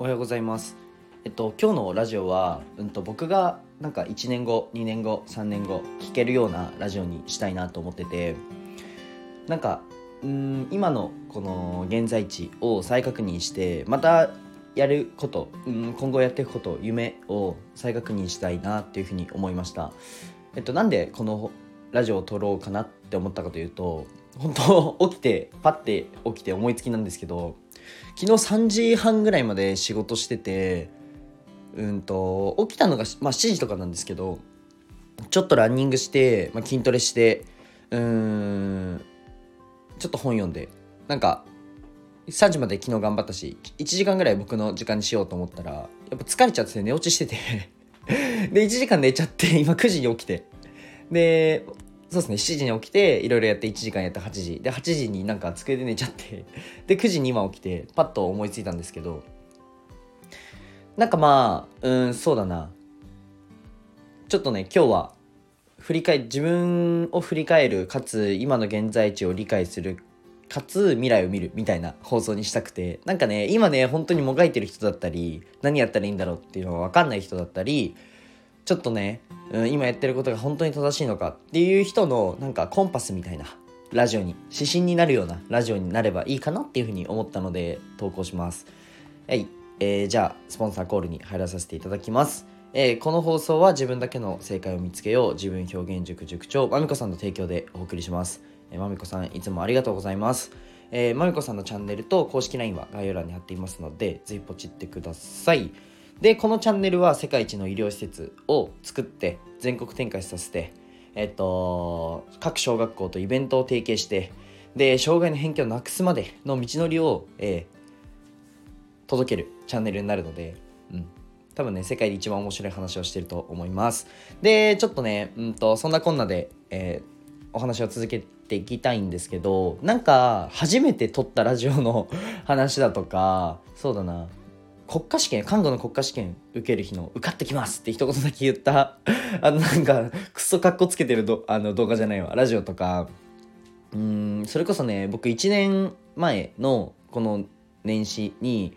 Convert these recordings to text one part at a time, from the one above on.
おはようございます。えっと今日のラジオは、うんと僕がなんか1年後、2年後、3年後聞けるようなラジオにしたいなと思ってて、なんかうん今のこの現在地を再確認して、またやること、うん今後やっていくこと、夢を再確認したいなっていうふうに思いました。えっとなんでこのラジオを撮ろうかなって思ったかというと、本当起きてパッて起きて思いつきなんですけど。昨日3時半ぐらいまで仕事しててうんと起きたのが、まあ、7時とかなんですけどちょっとランニングして、まあ、筋トレしてうーんちょっと本読んでなんか3時まで昨日頑張ったし1時間ぐらい僕の時間にしようと思ったらやっぱ疲れちゃって寝落ちしてて で1時間寝ちゃって今9時に起きてでそうですね。7時に起きていろいろやって1時間やって8時。で8時になんか机で寝ちゃって。で9時に今起きてパッと思いついたんですけど。なんかまあうんそうだな。ちょっとね今日は振り返自分を振り返るかつ今の現在地を理解するかつ未来を見るみたいな放送にしたくて。なんかね今ね本当にもがいてる人だったり何やったらいいんだろうっていうのが分かんない人だったりちょっとね、うん、今やってることが本当に正しいのかっていう人のなんかコンパスみたいなラジオに指針になるようなラジオになればいいかなっていうふうに思ったので投稿します。はい、えーじゃあスポンサーコールに入らさせていただきます。えーこの放送は自分だけの正解を見つけよう自分表現塾塾長まみこさんの提供でお送りします、えーまみこさんいつもありがとうございます。えーまみこさんのチャンネルと公式 LINE は概要欄に貼っていますのでぜひポチってください。でこのチャンネルは世界一の医療施設を作って全国展開させてえっと各小学校とイベントを提携してで障害の偏見をなくすまでの道のりを、えー届けるチャンネルになるので、うん、多分ね世界で一番面白い話をしてると思います。でちょっとね、うん、とそんなこんなで、えーお話を続けていきたいんですけどなんか初めて撮ったラジオの 話だとかそうだな。国家試験看護の国家試験受ける日の受かってきますって一言だけ言った あのなんかクソかっこつけてるどあの動画じゃないわ。ラジオとか。うんそれこそね僕1年前のこの年始に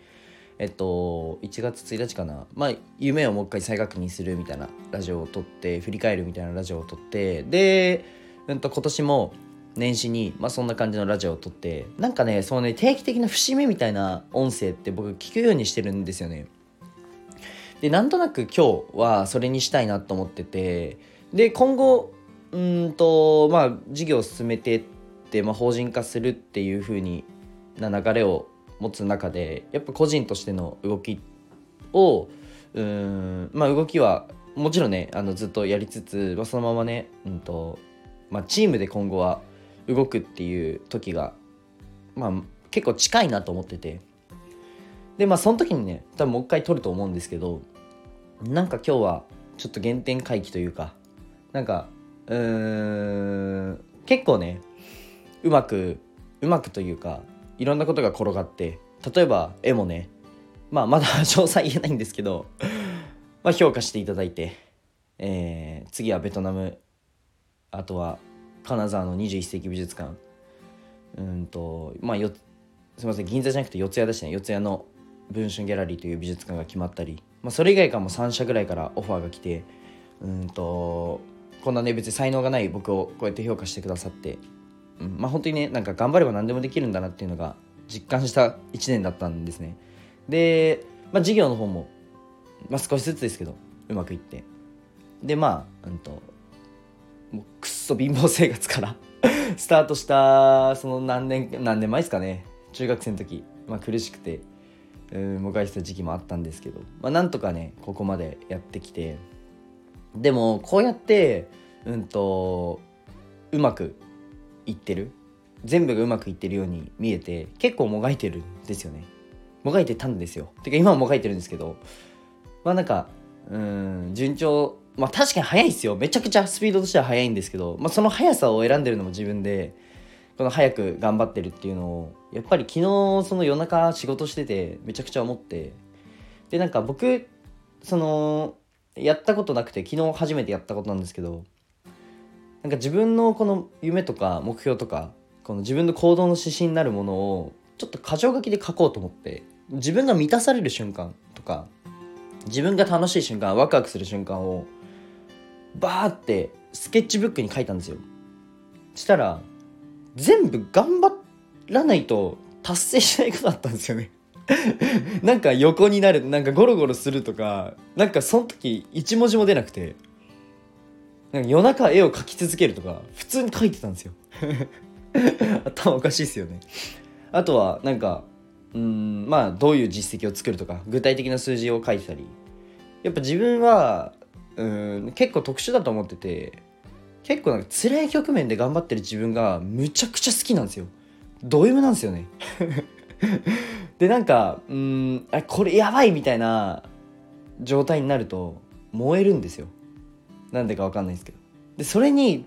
えっと1月1日かな。まあ夢をもう一回再確認するみたいなラジオを撮って振り返るみたいなラジオを撮ってで、うん、と今年も年始に、まあ、そんな感じのラジオを撮ってなんかねそのね定期的な節目みたいな音声って僕聞くようにしてるんですよね。でなんとなく今日はそれにしたいなと思っててで今後うんとまあ事業を進めてって、まあ、法人化するっていう風にな流れを持つ中でやっぱ個人としての動きをうんまあ動きはもちろんねあのずっとやりつつ、まあ、そのままね、うんとまあ、チームで今後は動くっていう時が、まあ、結構近いなと思ってて。でまあその時にね多分もう一回撮ると思うんですけどなんか今日はちょっと原点回帰というかなんかうーん結構ねうまくうまくというかいろんなことが転がって例えば絵もねまあまだ 詳細言えないんですけどまあ評価していただいて、えー次はベトナムあとは金沢の21世紀美術館。うんとまあよすみません銀座じゃなくて四谷でしたね。四谷の文春ギャラリーという美術館が決まったり、まあ、それ以外からも3社ぐらいからオファーが来て。うんとこんなね別に才能がない僕をこうやって評価してくださって、うん、まあ本当にねなんか頑張れば何でもできるんだなっていうのが実感した1年だったんですね。で、まあ、事業の方も、まあ、少しずつですけどうまくいって。でまあうんともうくっそ貧乏生活から スタートしたその何年何年前ですかね。中学生の時、まあ、苦しくてうんもがいてた時期もあったんですけど、まあ、なんとかねここまでやってきて。でもこうやってうんとうまくいってる。全部がうまくいってるように見えて結構もがいてるんですよね。もがいてたんですよ。てか今はもがいてるんですけど。まあなんかうん順調まあ確かに速いですよ。めちゃくちゃスピードとしては速いんですけど、まあ、その速さを選んでるのも自分でこの早く頑張ってるっていうのをやっぱり昨日その夜中仕事しててめちゃくちゃ思ってでなんか僕そのやったことなくて昨日初めてやったことなんですけどなんか自分のこの夢とか目標とかこの自分の行動の指針になるものをちょっと箇条書きで書こうと思って自分が満たされる瞬間とか自分が楽しい瞬間ワクワクする瞬間をバーってスケッチブックに書いたんですよ。したら全部頑張らないと達成しないことだったんですよね。なんか横になるなんかゴロゴロするとかなんかその時一文字も出なくてなんか夜中絵を描き続けるとか普通に描いてたんですよ。頭おかしいですよね。あとはなんかうんまあどういう実績を作るとか具体的な数字を書いてたり。やっぱ自分はうん結構特殊だと思ってて結構なんか辛い局面で頑張ってる自分がむちゃくちゃ好きなんですよ。ド M なんですよね。でなんかうんあこれやばいみたいな状態になると燃えるんですよ。なんでか分かんないですけど。でそれに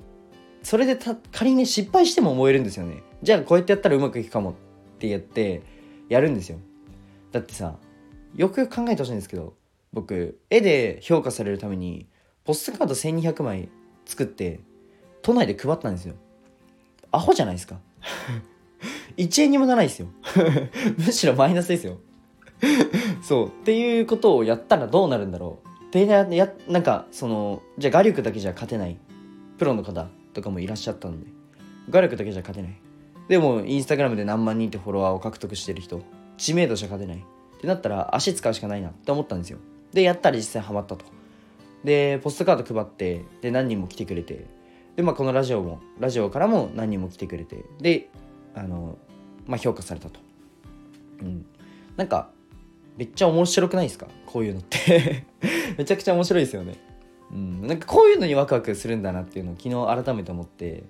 それでた仮に失敗しても燃えるんですよね。じゃあこうやってやったらうまくいくかもってやってやるんですよ。だってさよくよく考えてほしいんですけど僕絵で評価されるためにポストカード1200枚作って都内で配ったんですよ。アホじゃないですか。1円にもならないですよ。むしろマイナスですよ。そう。っていうことをやったらどうなるんだろう。でややなんかそのじゃあ画力だけじゃ勝てない。プロの方とかもいらっしゃったので。画力だけじゃ勝てない。でもインスタグラムで何万人ってフォロワーを獲得してる人。知名度じゃ勝てない。ってなったら足使うしかないなって思ったんですよ。でやったら実際ハマったと。でポストカード配ってで何人も来てくれて。でまあこのラジオもラジオからも何人も来てくれて。であのまあ評価されたと。うん。なんかめっちゃ面白くないですか？こういうのって。めちゃくちゃ面白いですよね。うん。なんかこういうのにワクワクするんだなっていうのを昨日改めて思って。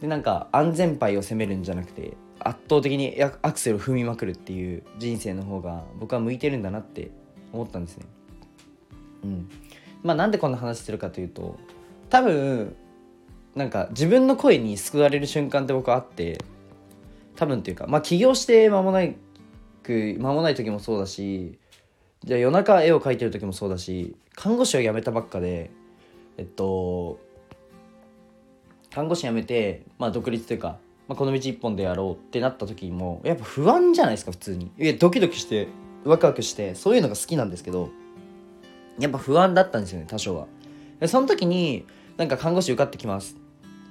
でなんか安全牌を攻めるんじゃなくて圧倒的にアクセルを踏みまくるっていう人生の方が僕は向いてるんだなって思ったんですね。うん。まあなんでこんな話してるかというと多分なんか自分の声に救われる瞬間って僕はあって多分っていうかまあ起業して間もないく間もない時もそうだしじゃあ夜中絵を描いてる時もそうだし看護師を辞めたばっかでえっと看護師辞めて、まあ、独立というか、まあ、この道一本でやろうってなった時もやっぱ不安じゃないですか普通に。いやドキドキしてワクワクしてそういうのが好きなんですけどやっぱ不安だったんですよね多少は。その時になんか看護師受かってきます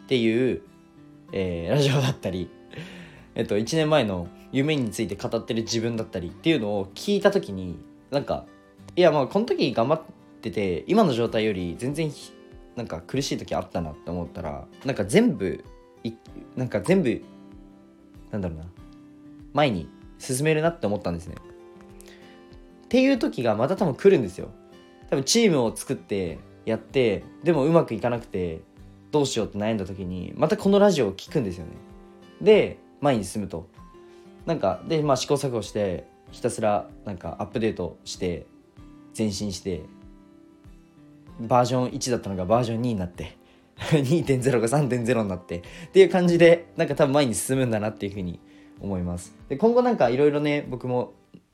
っていう、えー、ラジオだったりえっと1年前の夢について語ってる自分だったりっていうのを聞いた時になんかいやまあこの時頑張ってて今の状態より全然なんか苦しい時あったなって思ったらなんか全部いなんか全部なんだろうな前に進めるなって思ったんですね。っていう時がまた多分来るんですよ。多分チームを作ってやってでもうまくいかなくてどうしようって悩んだ時にまたこのラジオを聞くんですよね。で前に進むと。なんかでまあ試行錯誤してひたすらなんかアップデートして前進してバージョン1だったのがバージョン2になって2.0が3.0になってっていう感じでなんか多分前に進むんだなっていうふうに思います。で今後なんかいろいろね僕も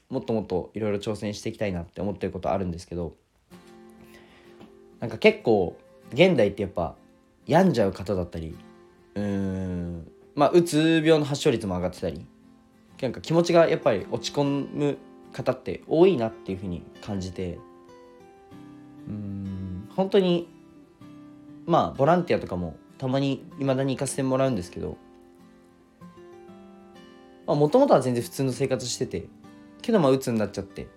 もっともっといろいろ挑戦していきたいなって思ってることあるんですけどなんか結構現代ってやっぱ病んじゃう方だったりうーんまあうつ病の発症率も上がってたりなんか気持ちがやっぱり落ち込む方って多いなっていうふうに感じてうん本当にまあボランティアとかもたまにいまだに行かせてもらうんですけどもともとは全然普通の生活しててけどまあ鬱になっちゃって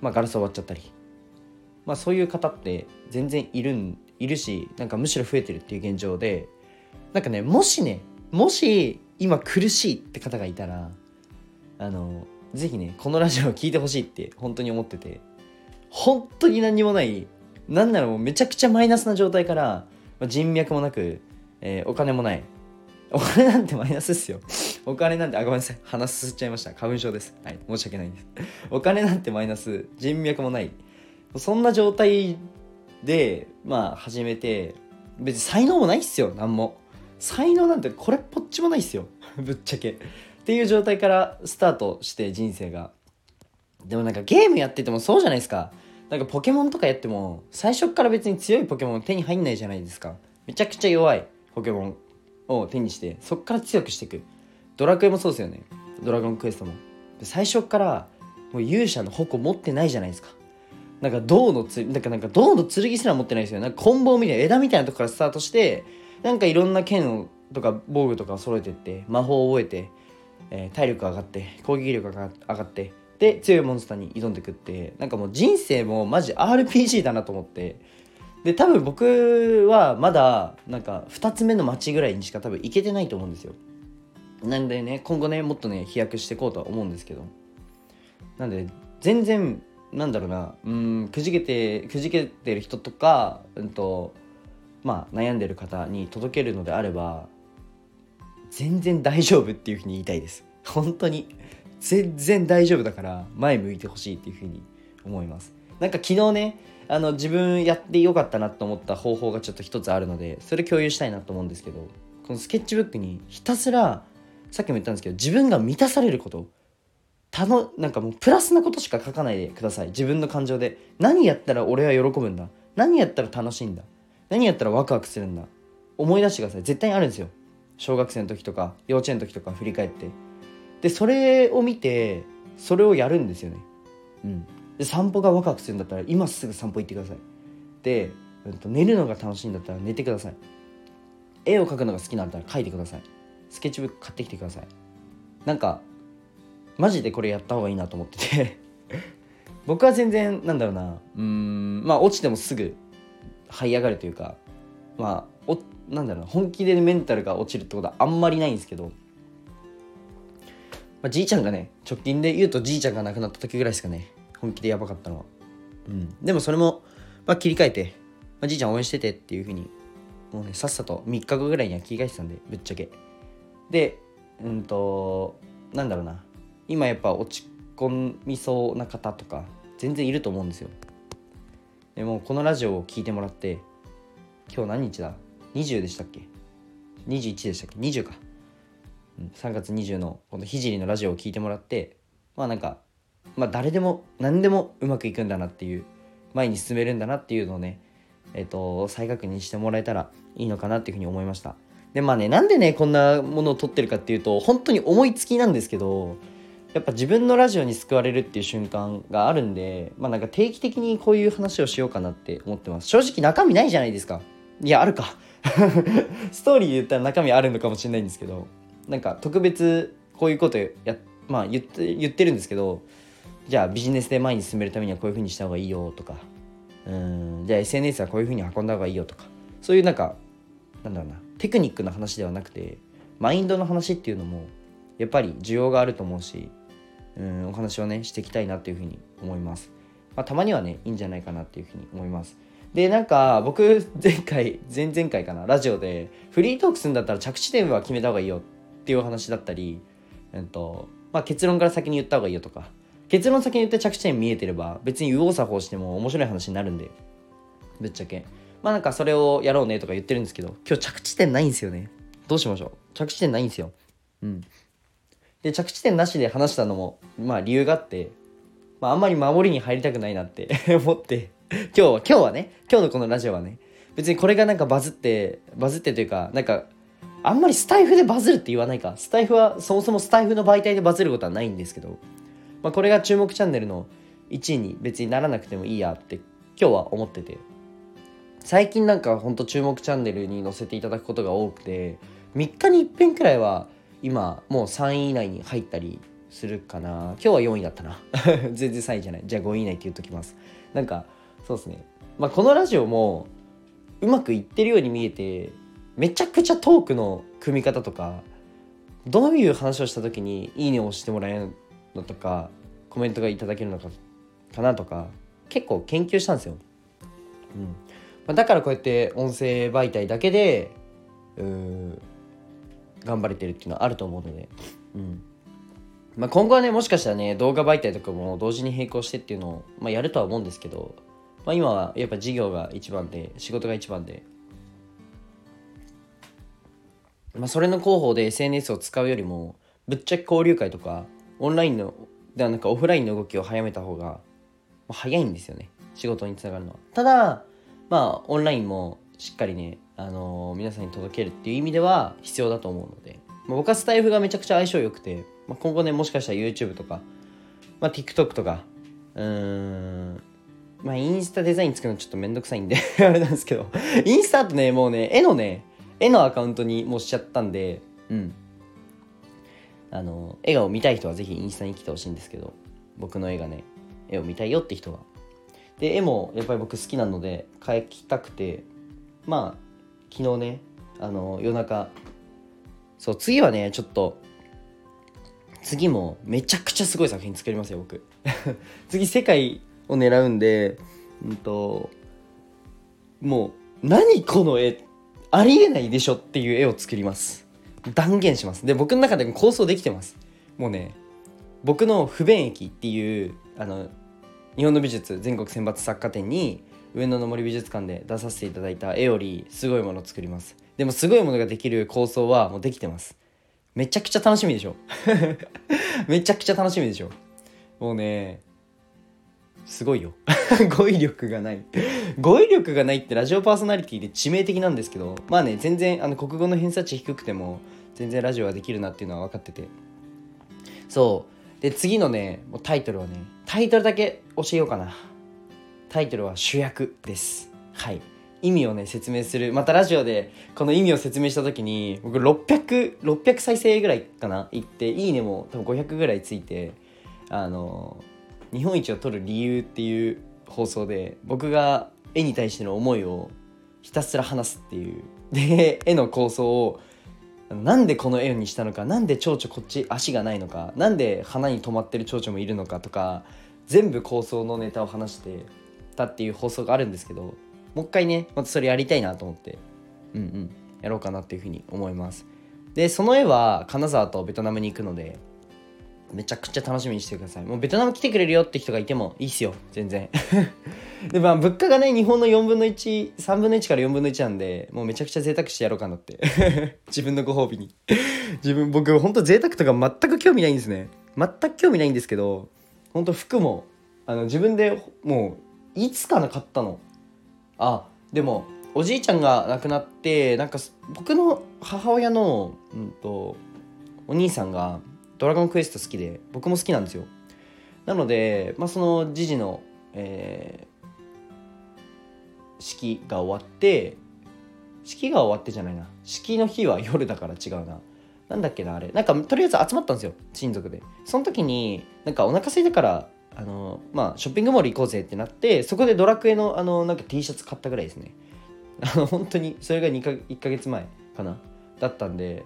まあガラス終わっちゃったり。まあそういう方って全然いるんいるしなんかむしろ増えてるっていう現状でなんかねもしねもし今苦しいって方がいたらあのぜひねこのラジオを聴いてほしいって本当に思ってて本当に何にもないなんならもうめちゃくちゃマイナスな状態から人脈もなく、えー、お金もないお金なんてマイナスっすよ。お金なんてあごめんなさい。鼻すすっちゃいました。花粉症です。はい。申し訳ないです。お金なんてマイナス。人脈もない。そんな状態でまあ始めて別に才能もないっすよ。何も。才能なんてこれっぽっちもないっすよ。ぶっちゃけ。っていう状態からスタートして人生が。でもなんかゲームやっててもそうじゃないですか。なんかポケモンとかやっても最初から別に強いポケモン手に入んないじゃないですか。めちゃくちゃ弱いポケモン。を手にしてそっから強くしていく。ドラクエもそうですよね。ドラゴンクエストも。最初からもう勇者の矛持ってないじゃないですか。なんか銅のつなんかなんか銅の剣すら持ってないですよなんか棍棒みたいな枝みたいなとこからスタートしてなんかいろんな剣をとか防具とかを揃えてって魔法を覚えて、えー、体力上がって攻撃力が上がってで強いモンスターに挑んでくってなんかもう人生もマジ RPG だなと思って。で多分僕はまだなんか2つ目の街ぐらいにしか多分行けてないと思うんですよ。なんでね今後ねもっとね飛躍していこうとは思うんですけど。なんで全然なんだろうなうんくじけてくじけてる人とか、うんとまあ、悩んでる方に届けるのであれば全然大丈夫っていうふうに言いたいです。本当に。全然大丈夫だから前向いてほしいっていうふうに思います。なんか昨日ねあの自分やってよかったなと思った方法がちょっと一つあるのでそれ共有したいなと思うんですけどこのスケッチブックにひたすらさっきも言ったんですけど自分が満たされることたのなんかもうプラスなことしか書かないでください。自分の感情で。何やったら俺は喜ぶんだ？何やったら楽しいんだ？何やったらワクワクするんだ？思い出してください。絶対にあるんですよ。小学生の時とか幼稚園の時とか振り返って。でそれを見てそれをやるんですよね。うん。で散歩がワクワクするんだったら今すぐ散歩行ってください。で、うん、と寝るのが楽しいんだったら寝てください。絵を描くのが好きなんだったら描いてください。スケッチブック買ってきてください。なんかマジでこれやった方がいいなと思ってて。僕は全然なんだろうな。うんまあ落ちてもすぐ這い上がるというかまあおなんだろうな。本気でメンタルが落ちるってことはあんまりないんですけど、まあ、じいちゃんがね直近で言うとじいちゃんが亡くなった時ぐらいですかね。本気でやばかったのは、うん、でもそれも、まあ、切り替えて、まあ、じいちゃん応援しててっていうふうにもうねさっさと3日後ぐらいには切り替えてたんでぶっちゃけ。でうんとなんだろうな。今やっぱ落ち込みそうな方とか全然いると思うんですよ。でもこのラジオを聴いてもらって今日何日だ？20でしたっけ？21でしたっけ？20か、うん、3月20のこの聖のラジオを聴いてもらってまあなんかまあ誰でも何でもうまくいくんだなっていう前に進めるんだなっていうのをねえっ、ー、と再確認してもらえたらいいのかなっていうふうに思いました。でまあねなんでねこんなものを撮ってるかっていうと本当に思いつきなんですけどやっぱ自分のラジオに救われるっていう瞬間があるんでまあなんか定期的にこういう話をしようかなって思ってます。正直中身ないじゃないですか。いやあるか。ストーリーで言ったら中身あるのかもしれないんですけどなんか特別こういうことやまあ言って言ってるんですけどじゃあビジネスで前に進めるためにはこういう風にした方がいいよとか。うん。じゃあ SNS はこういう風に運んだ方がいいよとか。そういうなんかなんだろうな。テクニックの話ではなくてマインドの話っていうのもやっぱり需要があると思うしうんお話をねしていきたいなっていうふうに思います、まあ、たまにはねいいんじゃないかなっていうふうに思います。でなんか僕前回前々回かなラジオでフリートークするんだったら着地点は決めた方がいいよっていう話だったり、えっとまあ、結論から先に言った方がいいよとか。結論先に言って着地点見えてれば別に右往左往しても面白い話になるんで。ぶっちゃけ。まあなんかそれをやろうねとか言ってるんですけど今日着地点ないんですよね。どうしましょう。着地点ないんですよ。うん。で着地点なしで話したのもまあ理由があって、まあ、あんまり守りに入りたくないなって 思って。今日は今日はね今日のこのラジオはね別にこれがなんかバズってバズってというかなんかあんまりスタイフでバズるって言わないか。スタイフはそもそもスタイフの媒体でバズることはないんですけど、まあ、これが注目チャンネルの1位に別にならなくてもいいやって今日は思ってて。最近なんかほんと注目チャンネルに載せていただくことが多くて3日に一遍くらいは今もう3位以内に入ったりするかな。今日は4位だったな。全然3位じゃない。じゃあ5位以内って言っときます。なんかそうですね。まあこのラジオもうまくいってるように見えてめちゃくちゃトークの組み方とかどういう話をした時に「いいね」を押してもらえるのとかコメントがいただけるのかかなとか結構研究したんですよ。うん。まあ、だからこうやって音声媒体だけでう頑張れてるっていうのはあると思うので、うん。まあ、今後はねもしかしたらね動画媒体とかも同時に並行してっていうのを、まあ、やるとは思うんですけど、まあ、今はやっぱ事業が一番で仕事が一番で、まあ、それの広報で SNS を使うよりもぶっちゃけ交流会とかオンラインのではなんかオフラインの動きを早めた方が、早いんですよね。仕事につながるのは。ただまあオンラインもしっかりねあのー、皆さんに届けるっていう意味では必要だと思うので、まあ、僕はスタイフがめちゃくちゃ相性良くて、まあ、今後ねもしかしたら YouTube とかまあ TikTok とかうーんまあインスタデザイン作るのちょっとめんどくさいんで あれなんですけど。インスタってねもうね絵のね絵のアカウントにもうしちゃったんでうん。あの絵が見たい人はぜひインスタに来てほしいんですけど僕の絵がね絵を見たいよって人は。で絵もやっぱり僕好きなので描きたくてまあ昨日ねあの夜中そう次はねちょっと次もめちゃくちゃすごい作品作りますよ僕。次世界を狙うんでうんともう何この絵ありえないでしょっていう絵を作ります。断言します。で僕の中でも構想できてます。もうね僕の不便駅っていうあの日本の美術全国選抜作家展に上野の森美術館で出させていただいた絵よりすごいものを作ります。でもすごいものができる構想はもうできてます。めちゃくちゃ楽しみでしょ。めちゃくちゃ楽しみでしょ。もうねすごいよ。語彙力がない。語彙力がないってラジオパーソナリティで致命的なんですけどまあね全然あの国語の偏差値低くても全然ラジオはできるなっていうのは分かってて。そう。で次のねもうタイトルはねタイトルだけ教えようかな。タイトルは主役です。はい。意味をね説明する。またラジオでこの意味を説明した時に僕600600再生ぐらいかな？行っていいねも多分500ぐらいついてあの日本一を取る理由っていう放送で僕が絵に対しての思いをひたすら話すっていう。で絵の構想をなんでこの絵にしたのかなんで蝶々こっち足がないのかなんで花に止まってる蝶々もいるのかとか全部構想のネタを話してたっていう放送があるんですけどもう一回ねまたそれやりたいなと思ってうんうんやろうかなっていうふうに思います。でその絵は金沢とベトナムに行くのでめちゃくちゃ楽しみにしてください。もうベトナム来てくれるよって人がいてもいいっすよ。全然。でまあ物価がね日本の4分の13分の1から4分の1なんでもうめちゃくちゃ贅沢してやろうかなって。自分のご褒美に。自分僕ほんと贅沢とか全く興味ないんですね。全く興味ないんですけどほんと服もあの自分でもういつかな買ったの。あでもおじいちゃんが亡くなってなんか僕の母親の、うんと、お兄さんがドラゴンクエスト好きで僕も好きなんですよ。なので、まあ、その時事の、えー、式が終わって式が終わってじゃないな。式の日は夜だから違うな。なんだっけなあれ。なんかとりあえず集まったんですよ親族で。その時になんかお腹空いたからあのまあショッピングモール行こうぜってなってそこでドラクエのあのなんか T シャツ買ったぐらいですね。あの本当にそれが2か1ヶ月前かな。だったんで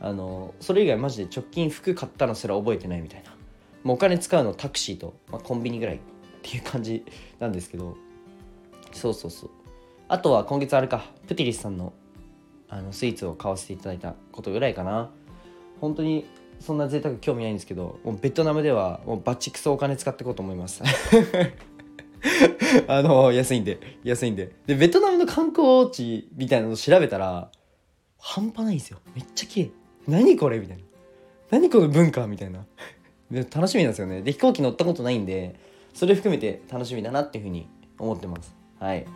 あのそれ以外マジで直近服買ったのすら覚えてないみたいな。もうお金使うのタクシーと、まあ、コンビニぐらいっていう感じなんですけど。そうそうそう。あとは今月あれか。プティリスさんのあのスイーツを買わせていただいたことぐらいかな。本当にそんな贅沢興味ないんですけどもうベトナムではもうバチクソお金使っていこうと思います。あの安いんで安いんで。でベトナムの観光地みたいなのを調べたら半端ないんですよ。めっちゃ綺麗。何これみたいな。何この文化みたいな。で楽しみなんですよね。で飛行機乗ったことないんでそれ含めて楽しみだなっていうふうに思ってます。はい。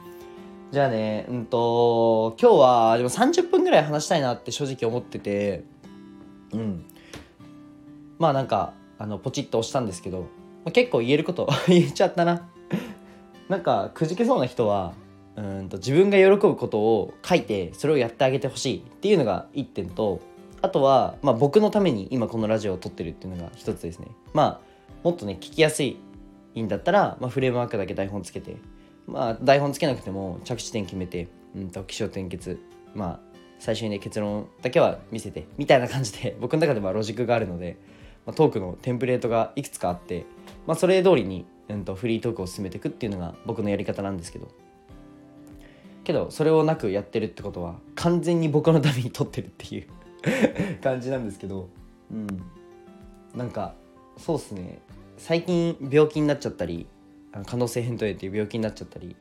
じゃあねうんと今日はでも30分ぐらい話したいなって正直思っててうん。まあなんかあのポチッと押したんですけど、まあ、結構言えること 言っちゃったな。なんかくじけそうな人はうんと自分が喜ぶことを書いてそれをやってあげてほしいっていうのが1点とあとは、まあ、僕のために今このラジオを撮ってるっていうのが一つですね。まあもっとね聞きやすいんだったら、まあ、フレームワークだけ台本つけてまあ台本つけなくても着地点決めて、うんと起承転結まあ最初にね結論だけは見せてみたいな感じで 僕の中ではロジックがあるので、まあ、トークのテンプレートがいくつかあって、まあ、それ通りに、うんとフリートークを進めていくっていうのが僕のやり方なんですけど。けどそれをなくやってるってことは完全に僕のために撮ってるっていう。感じなんですけどうん。なんかそうっすね。最近病気になっちゃったり可能性扁桃炎っていう病気になっちゃったり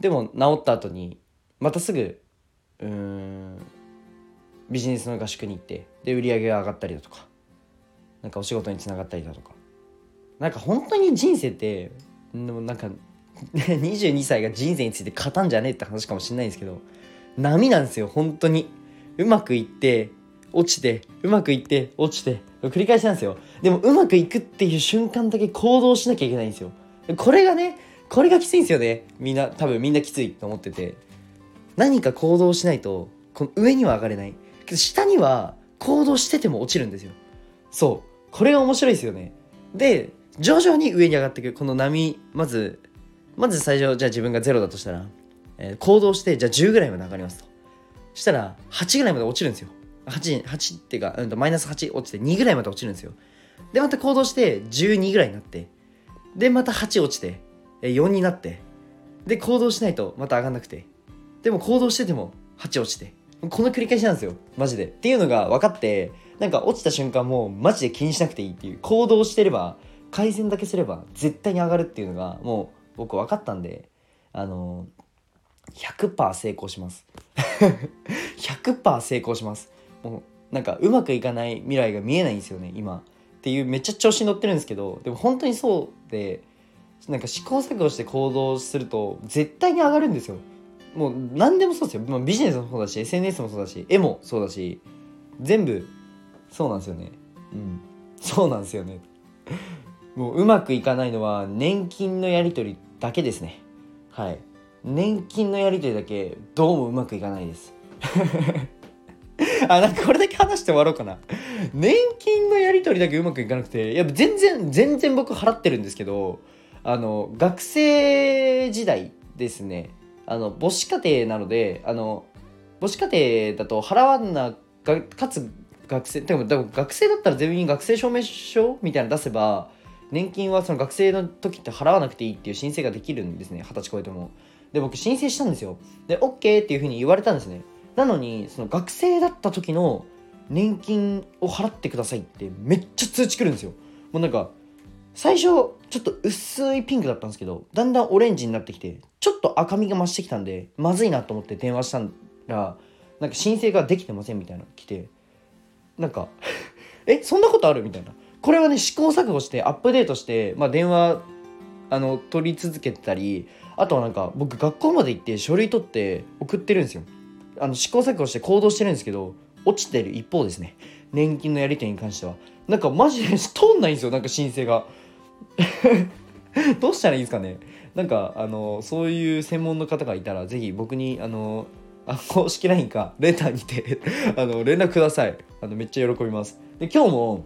でも治った後にまたすぐうんビジネスの合宿に行ってで売り上げが上がったりだとかなんかお仕事につながったりだとか。なんか本当に人生ってでもなんか 22歳が人生について語んじゃねえって話かもしれないんですけど波なんですよ本当に。うまくいって落ちてうまくいって落ちて繰り返しなんですよ。でもうまくいくっていう瞬間だけ行動しなきゃいけないんですよ。これがねこれがきついんですよね。みんな多分みんなきついと思ってて。何か行動しないとこの上には上がれない。けど下には行動してても落ちるんですよ。そう。これが面白いですよね。で徐々に上に上がっていくこの波まずまず最初じゃあ自分が0だとしたら、えー、行動してじゃあ10ぐらいまで上がりますと。したら8ぐらいまで落ちるんですよ。8 8っていうか、うん、マイナス8落ちて2ぐらいまで落ちるんですよ。でまた行動して12ぐらいになってでまた8落ちて4になってで行動しないとまた上がんなくてでも行動してても8落ちてこの繰り返しなんですよマジで。っていうのが分かってなんか落ちた瞬間もうマジで気にしなくていいっていう行動してれば改善だけすれば絶対に上がるっていうのがもう僕分かったんであの100%成功します。100%成功します。もうなんかうまくいかない未来が見えないんですよね今。っていうめっちゃ調子に乗ってるんですけどでも本当にそうでなんか試行錯誤して行動すると絶対に上がるんですよ。もう何でもそうですよ、まあ、ビジネスもそうだし SNS もそうだし絵もそうだし全部そうなんですよね。うん。そうなんですよね。もううまくいかないのは年金のやり取りだけですね。はい。年金のやり取りだけどうもうまくいかないです。あなんかこれだけ話して終わろうかな。年金のやり取りだけうまくいかなくていや全然全然僕払ってるんですけどあの学生時代ですね。あの母子家庭なのであの母子家庭だと払わなかつ学生でも学生だったら全員学生証明書みたいなの出せば年金はその学生の時って払わなくていいっていう申請ができるんですね。二十歳超えても。で僕申請したんですよ。で OK っていうふうに言われたんですね。なのにその学生だった時の年金を払ってくださいってめっちゃ通知来るんですよ。もうなんか最初ちょっと薄いピンクだったんですけどだんだんオレンジになってきてちょっと赤みが増してきたんでまずいなと思って電話したらなんか申請ができてませんみたいなの来てなんか えそんなことある？みたいな。これはね試行錯誤してアップデートして、まあ、電話あの取り続けてたりあとはなんか僕学校まで行って書類取って送ってるんですよ。あの試行錯誤して行動してるんですけど落ちてる一方ですね。年金のやり取りに関しては。なんかマジで通んないんですよなんか申請が。どうしたらいいんですかね。なんかあのそういう専門の方がいたら是非僕にあのあ公式 LINE かレターにて あの連絡ください。あのめっちゃ喜びます。で今日も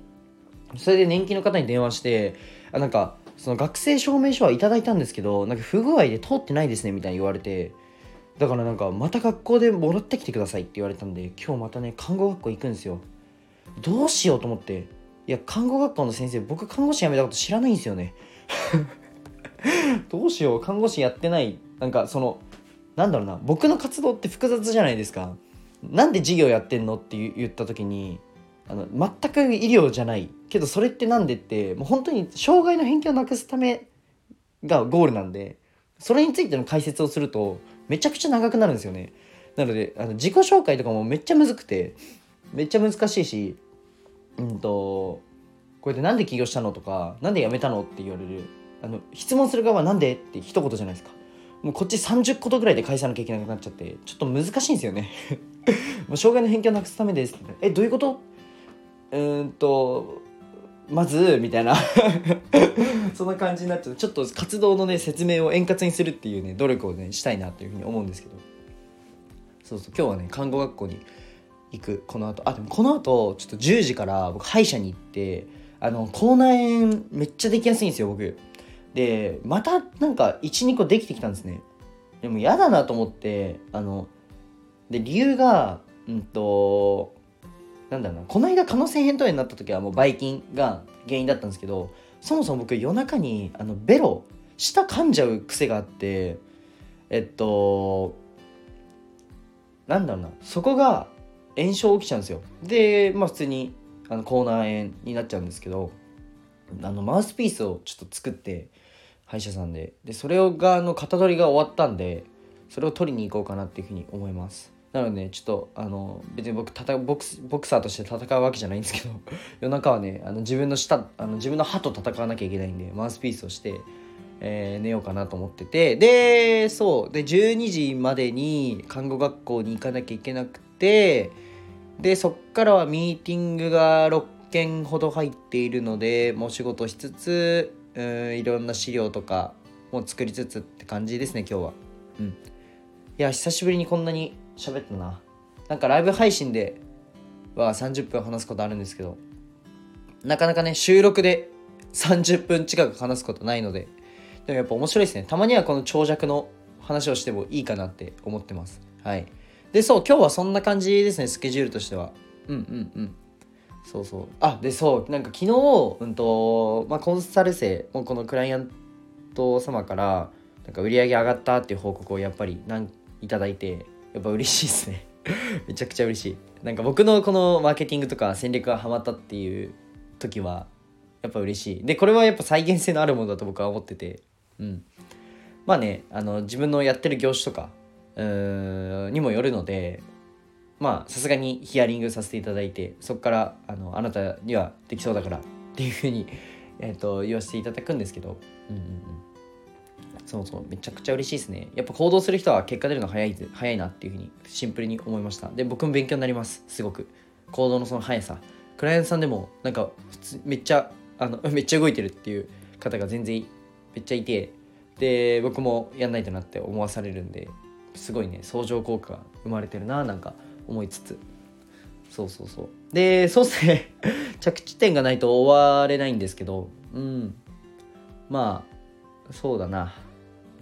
それで年金の方に電話してあなんかその学生証明書はいただいたんですけどなんか不具合で通ってないですねみたいに言われて。だからなんかまた学校でもらってきてくださいって言われたんで今日またね看護学校行くんですよ。どうしようと思って。いや看護学校の先生僕看護師辞めたこと知らないんですよね。どうしよう。看護師やってない。なんかそのなんだろうな。僕の活動って複雑じゃないですか。なんで授業やってんのって言った時にあの全く医療じゃない。けどそれって何でってもう本当に障害の偏見をなくすためがゴールなんでそれについての解説をするとめちゃくちゃ長くなるんですよね。なのであの自己紹介とかもめっちゃむずくてめっちゃ難しいしうんとこうやって何で起業したのとか何で辞めたのって言われる。あの質問する側は何でって一言じゃないですか。もうこっち30ことぐらいで返さなきゃいけなくなっちゃってちょっと難しいんですよね。もう障害の偏見をなくすためですえどういうこと？うんとまずみたいな。そんな感じになっちゃう。ちょっと活動のね説明を円滑にするっていうね努力をねしたいなというふうに思うんですけど。そうそう今日はね看護学校に行くこの後。あでもこの後ちょっと10時から僕歯医者に行ってあの口内炎めっちゃできやすいんですよ僕。でまたなんか12個できてきたんですね。でも嫌だなと思ってあので理由がうんとなんだろうなこの間可能性扁桃炎になった時はもうばい菌が原因だったんですけどそもそも僕夜中にあのベロ舌噛んじゃう癖があってえっとなんだろうなそこが炎症起きちゃうんですよ。でまあ普通にあの口内炎になっちゃうんですけどあのマウスピースをちょっと作って歯医者さんで。でそれがあの型取りが終わったんでそれを取りに行こうかなっていうふうに思います。なので、ね、ちょっとあの別に僕たボクボクサーとして戦うわけじゃないんですけど 夜中はねあの自分の舌あの自分の歯と戦わなきゃいけないんでマウスピースをして、えー、寝ようかなと思っててでそうで12時までに看護学校に行かなきゃいけなくてでそっからはミーティングが6件ほど入っているのでもう仕事しつつうんいろんな資料とかも作りつつって感じですね今日は。うん。いや久しぶりにこんなに喋ったな。なんかライブ配信では30分話すことあるんですけどなかなかね収録で30分近く話すことないのででもやっぱ面白いですね。たまにはこの長尺の話をしてもいいかなって思ってます。はい。でそう今日はそんな感じですねスケジュールとしては。うんうんうん。そうそう。あでそうなんか昨日、うんとまあ、コンサル生もうこのクライアント様からなんか売り上げ上がったっていう報告をやっぱりなんいただいてやっぱ嬉しいですね。めちゃくちゃ嬉しい。なんか僕のこのマーケティングとか戦略がハマったっていう時はやっぱ嬉しい。でこれはやっぱ再現性のあるものだと僕は思ってて。うん。まあねあの自分のやってる業種とかうーんにもよるのでまあさすがにヒアリングさせていただいてそこからあのあなたにはできそうだからっていうふうに、えー、と言わせていただくんですけど。うんうんうん。そうそうめちゃくちゃ嬉しいですね。やっぱ行動する人は結果出るの早い早いなっていうふうにシンプルに思いました。で僕も勉強になります。すごく。行動のその速さ。クライアントさんでもなんか普通めっちゃあの めっちゃ動いてるっていう方が全然めっちゃいて。で僕もやんないとなって思わされるんですごいね相乗効果が生まれてるななんか思いつつ。そうそうそう。でそうっすね。着地点がないと終われないんですけどうん。まあそうだな。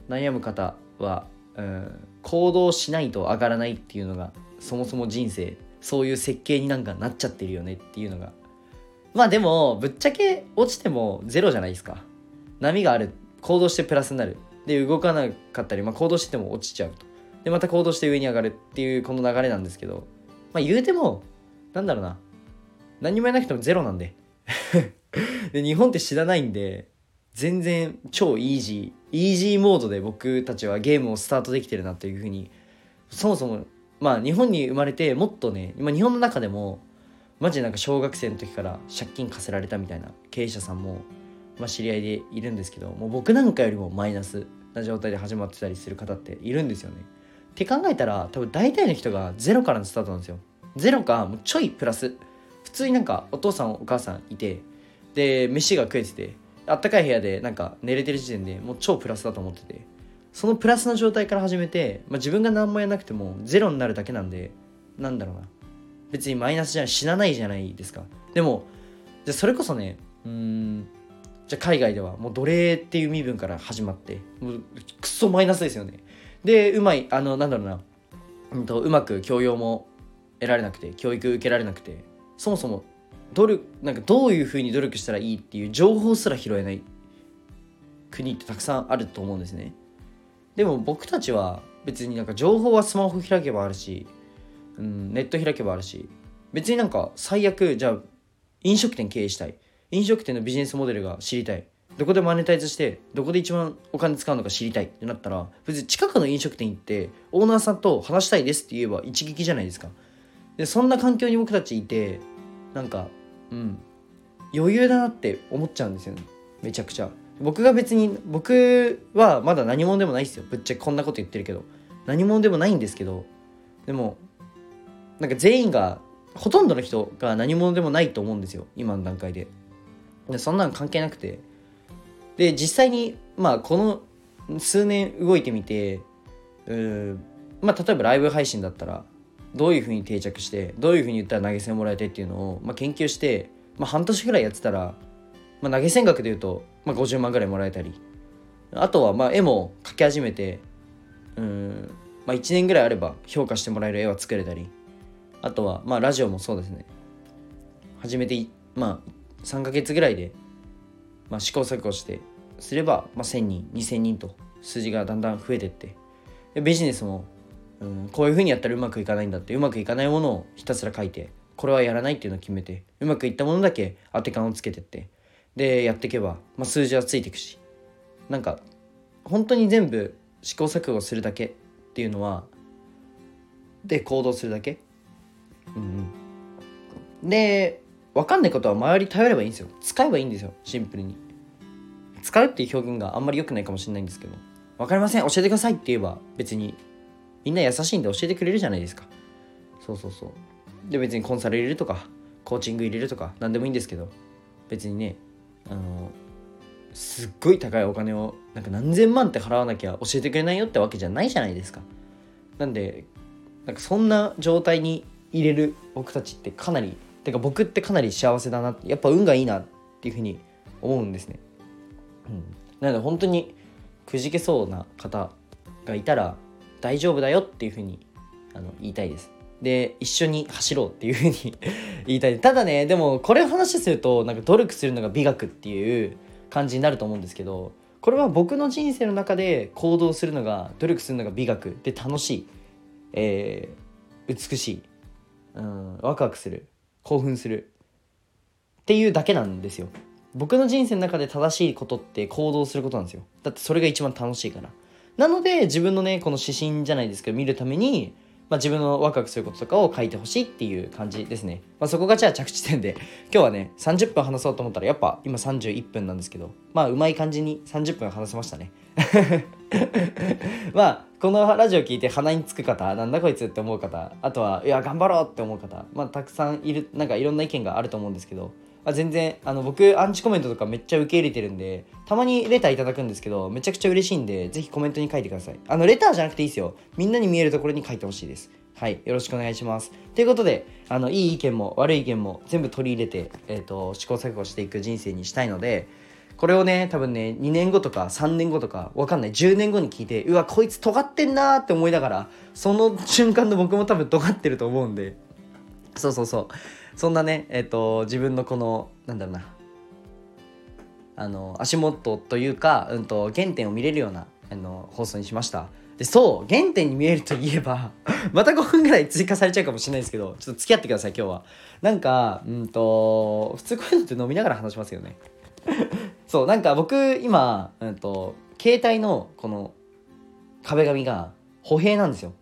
悩む方は、うん、行動しないと上がらないっていうのがそもそも人生そういう設計になんかなっちゃってるよねっていうのが。まあでもぶっちゃけ落ちてもゼロじゃないですか。波がある。行動してプラスになる。で動かなかったり、まあ、行動してても落ちちゃうと。でまた行動して上に上がるっていうこの流れなんですけど。まあ言うてもなんだろうな。何もやらなくてもゼロなんで。で日本って知らないんで全然超イージーイージーモードで僕たちはゲームをスタートできてるなというふうにそもそもまあ日本に生まれてもっとね今日本の中でもマジでなんか小学生の時から借金課せられたみたいな経営者さんも、まあ、知り合いでいるんですけどもう僕なんかよりもマイナスな状態で始まってたりする方っているんですよね。って考えたら多分大体の人がゼロからのスタートなんですよ。ゼロかもうちょいプラス普通になんかお父さんお母さんいてで飯が食えててあったかい部屋でなんか寝れてる時点でもう超プラスだと思ってて。そのプラスの状態から始めて、まあ、自分が何もやらなくてもゼロになるだけなんでなんだろうな。別にマイナスじゃ死なないじゃないですか。でもじゃそれこそねうんじゃ海外ではもう奴隷っていう身分から始まってもうクソマイナスですよね。でうまいあのなんだろうな、うんと、うまく教養も得られなくて教育受けられなくてそもそも努力なんかどういうふうに努力したらいいっていう情報すら拾えない国ってたくさんあると思うんですね。でも僕たちは別になんか情報はスマホ開けばあるし、うん、ネット開けばあるし別になんか最悪じゃあ飲食店経営したい。飲食店のビジネスモデルが知りたい。どこでマネタイズしてどこで一番お金使うのか知りたい。ってなったら別に近くの飲食店行ってオーナーさんと話したいですって言えば一撃じゃないですか。でそんな環境に僕たちいてなんかうん。余裕だなって思っちゃうんですよね。めちゃくちゃ。僕が別に僕はまだ何者でもないですよ。ぶっちゃけこんなこと言ってるけど。何者でもないんですけど。でもなんか全員がほとんどの人が何者でもないと思うんですよ。今の段階で。でそんなの関係なくて。で実際にまあこの数年動いてみてうんまあ例えばライブ配信だったらどういうふうに定着してどういうふうに言ったら投げ銭もらえてっていうのを、まあ、研究して、まあ、半年ぐらいやってたら、まあ、投げ銭額でいうと、まあ、50万ぐらいもらえたり。あとはまあ絵も描き始めてうん、まあ、1年ぐらいあれば評価してもらえる絵は作れたり。あとはまあラジオもそうですね。始めてまあ3ヶ月ぐらいで、まあ、試行錯誤してすれば、まあ、1000人2000人と数字がだんだん増えてって。ビジネスもうん、こういうふうにやったらうまくいかないんだってうまくいかないものをひたすら書いてこれはやらないっていうのを決めてうまくいったものだけ当て感をつけてって。でやっていけば、まあ、数字はついていくしなんか本当に全部試行錯誤するだけっていうのはで行動するだけ？うんで分かんないことは周り頼ればいいんですよ。使えばいいんですよ。シンプルに。使うっていう表現があんまり良くないかもしれないんですけど。分かりません。教えてくださいって言えば別にみんな優しいんで教えてくれるじゃないですか。そうそうそう。で別にコンサル入れるとかコーチング入れるとか何でもいいんですけど別にねあのすっごい高いお金をなんか何千万って払わなきゃ教えてくれないよってわけじゃないじゃないですか。なんでなんかそんな状態に入れる僕たちってかなりてか僕ってかなり幸せだなやっぱ運がいいなっていうふうに思うんですね、うん、なので本当にくじけそうな方がいたら大丈夫だよっていうふうにあの言いたいです。で一緒に走ろうっていうふうに 言いたい。ただねでもこれを話するとなんか努力するのが美学っていう感じになると思うんですけどこれは僕の人生の中で行動するのが努力するのが美学で楽しい、えー、美しい、うん、ワクワクする。興奮する。っていうだけなんですよ。僕の人生の中で正しいことって行動することなんですよ。だってそれが一番楽しいから。なので自分のねこの指針じゃないですけど見るためにまあ、自分のワクワクすることとかを書いてほしいっていう感じですね。まあ、そこがじゃあ着地点で、今日はね、30分話そうと思ったら、やっぱ今31分なんですけど、まあ、うまい感じに30分話せましたね。まあ、このラジオ聞いて鼻につく方、なんだこいつって思う方、あとは、いや、頑張ろうって思う方、まあ、たくさんいる、なんかいろんな意見があると思うんですけど、あ全然あの僕アンチコメントとかめっちゃ受け入れてるんでたまにレターいただくんですけどめちゃくちゃ嬉しいんでぜひコメントに書いてください。あのレターじゃなくていいですよ。みんなに見えるところに書いてほしいです。はいよろしくお願いします。ということであのいい意見も悪い意見も全部取り入れて、えーと、試行錯誤していく人生にしたいのでこれをね多分ね2年後とか3年後とかわかんない。10年後に聞いてうわこいつ尖ってんなーって思いながらその瞬間の僕も多分尖ってると思うんで。そうそうそう。そんなねえっ、と自分のこのなんだろうな。あの足元というか、うんと、原点を見れるようなあの放送にしました。でそう原点に見えるといえば また5分ぐらい追加されちゃうかもしれないですけどちょっと付き合ってください今日は。なんかうんと普通こういうのって飲みながら話しますよね。そうなんか僕今、うんと、携帯のこの壁紙が歩兵なんですよ。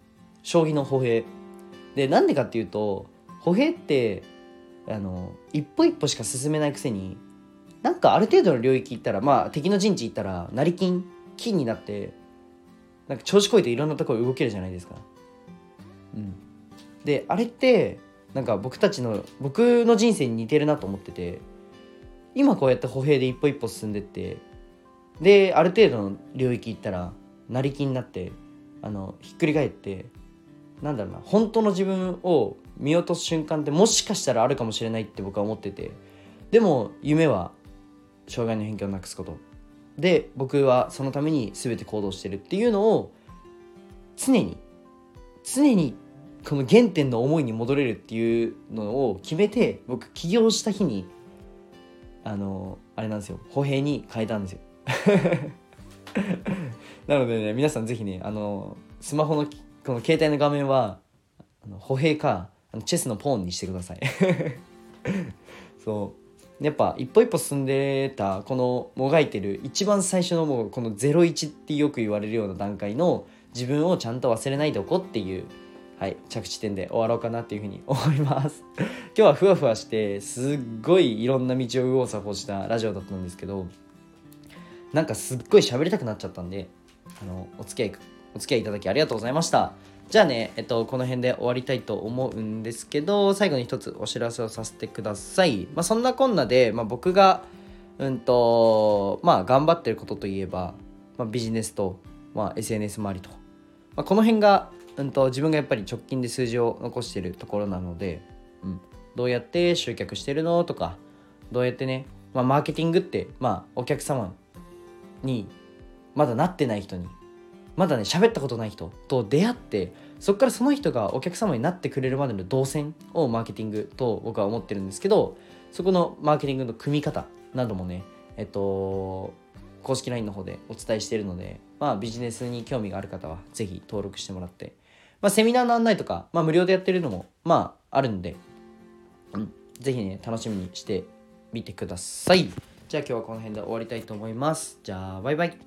将棋の歩兵。でなんでかっていうと歩兵ってあの一歩一歩しか進めないくせになんかある程度の領域行ったらまあ敵の陣地行ったら成金金になってなんか調子こいていろんなところ動けるじゃないですか。うん、であれってなんか僕たちの僕の人生に似てるなと思ってて今こうやって歩兵で一歩一歩進んでってである程度の領域行ったら成金になってあのひっくり返ってなんだろうな本当の自分を見落とす瞬間ってもしかしたらあるかもしれないって僕は思ってて。でも夢は障害の偏見をなくすこと。で僕はそのために全て行動してるっていうのを常に常にこの原点の思いに戻れるっていうのを決めて僕起業した日にあのあれなんですよ。歩兵に変えたんですよ。なのでね皆さん是非ねあのスマホのこの携帯の画面は歩兵かあのチェスのポーンにしてください。そう。やっぱ一歩一歩進んでたこのもがいてる一番最初のもうこの01ってよく言われるような段階の自分をちゃんと忘れないでおこうっていうはい、着地点で終わろうかなっていうふうに思います。今日はふわふわしてすっごいいろんな道を右往左往したラジオだったんですけどなんかすっごい喋りたくなっちゃったんであのお付き合いお付き合いいただきありがとうございました。じゃあね、えっと、この辺で終わりたいと思うんですけど、最後に一つお知らせをさせてください。まあ、そんなこんなで、まあ、僕が、うんと、まあ、頑張ってることといえば、まあ、ビジネスと、まあ、SNS 周りと、まあ、この辺が、うんと、自分がやっぱり直近で数字を残してるところなので、うん、どうやって集客してるのとか、どうやってね、まあ、マーケティングって、まあ、お客様に、まだなってない人にまだね喋ったことない人と出会ってそこからその人がお客様になってくれるまでの動線をマーケティングと僕は思ってるんですけどそこのマーケティングの組み方などもねえっと公式 LINE の方でお伝えしているので、まあ、ビジネスに興味がある方は是非登録してもらって、まあ、セミナーの案内とか、まあ、無料でやってるのもまああるんで、うん、ぜひね楽しみにしてみてください。じゃあ今日はこの辺で終わりたいと思います。じゃあバイバイ。